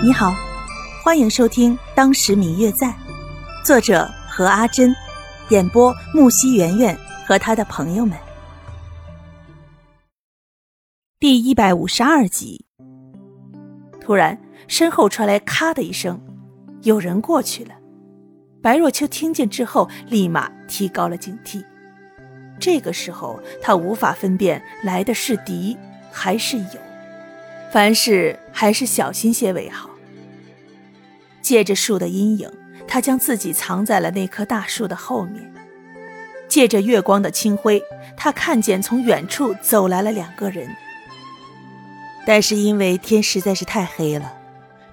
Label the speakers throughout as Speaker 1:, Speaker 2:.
Speaker 1: 你好，欢迎收听《当时明月在》，作者何阿珍，演播木西圆圆和他的朋友们。第一百五十二集。突然，身后传来“咔”的一声，有人过去了。白若秋听见之后，立马提高了警惕。这个时候，他无法分辨来的是敌还是友。凡事还是小心些为好。借着树的阴影，他将自己藏在了那棵大树的后面。借着月光的清辉，他看见从远处走来了两个人。但是因为天实在是太黑了，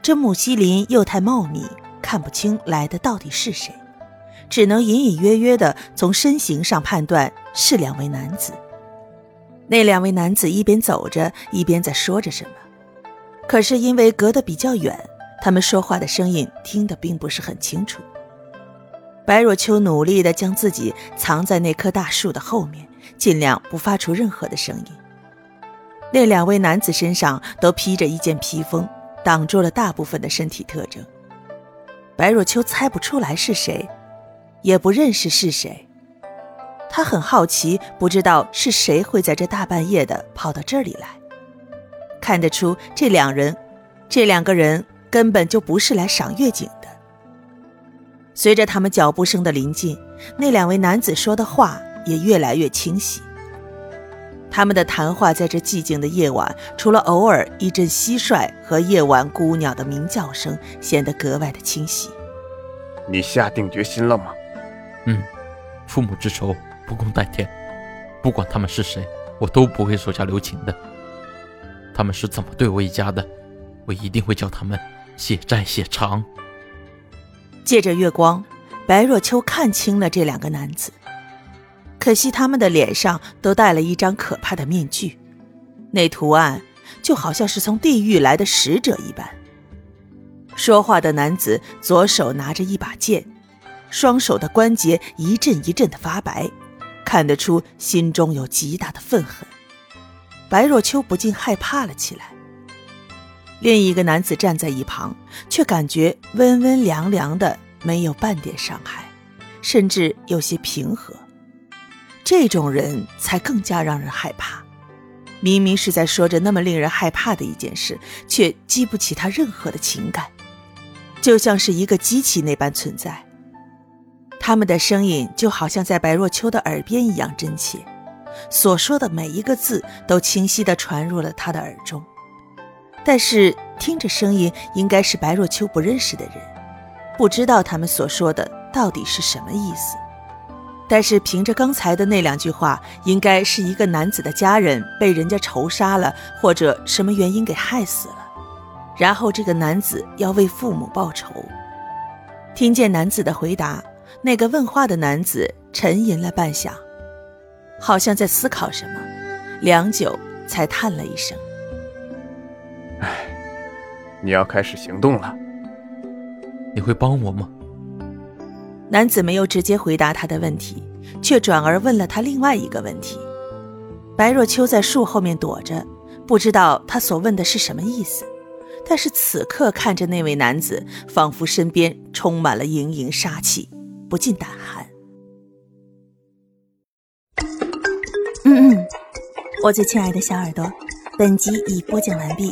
Speaker 1: 这木西林又太茂密，看不清来的到底是谁，只能隐隐约约的从身形上判断是两位男子。那两位男子一边走着，一边在说着什么。可是因为隔得比较远，他们说话的声音听得并不是很清楚。白若秋努力地将自己藏在那棵大树的后面，尽量不发出任何的声音。那两位男子身上都披着一件披风，挡住了大部分的身体特征。白若秋猜不出来是谁，也不认识是谁。他很好奇，不知道是谁会在这大半夜的跑到这里来。看得出，这两人，这两个人根本就不是来赏月景的。随着他们脚步声的临近，那两位男子说的话也越来越清晰。他们的谈话在这寂静的夜晚，除了偶尔一阵蟋蟀和夜晚孤鸟的鸣叫声，显得格外的清晰。
Speaker 2: 你下定决心了吗？
Speaker 3: 嗯，父母之仇不共戴天，不管他们是谁，我都不会手下留情的。他们是怎么对我一家的？我一定会叫他们血债血偿。
Speaker 1: 借着月光，白若秋看清了这两个男子。可惜他们的脸上都戴了一张可怕的面具，那图案就好像是从地狱来的使者一般。说话的男子左手拿着一把剑，双手的关节一阵一阵的发白，看得出心中有极大的愤恨。白若秋不禁害怕了起来。另一个男子站在一旁，却感觉温温凉凉的，没有半点伤害，甚至有些平和。这种人才更加让人害怕。明明是在说着那么令人害怕的一件事，却激不起他任何的情感，就像是一个机器那般存在。他们的声音就好像在白若秋的耳边一样真切。所说的每一个字都清晰地传入了他的耳中，但是听着声音，应该是白若秋不认识的人，不知道他们所说的到底是什么意思。但是凭着刚才的那两句话，应该是一个男子的家人被人家仇杀了，或者什么原因给害死了，然后这个男子要为父母报仇。听见男子的回答，那个问话的男子沉吟了半晌。好像在思考什么，良久才叹了一声：“，
Speaker 2: 你要开始行动了。
Speaker 3: 你会帮我吗？”
Speaker 1: 男子没有直接回答他的问题，却转而问了他另外一个问题。白若秋在树后面躲着，不知道他所问的是什么意思，但是此刻看着那位男子，仿佛身边充满了盈盈杀气，不禁胆寒。嗯嗯，我最亲爱的小耳朵，本集已播讲完毕，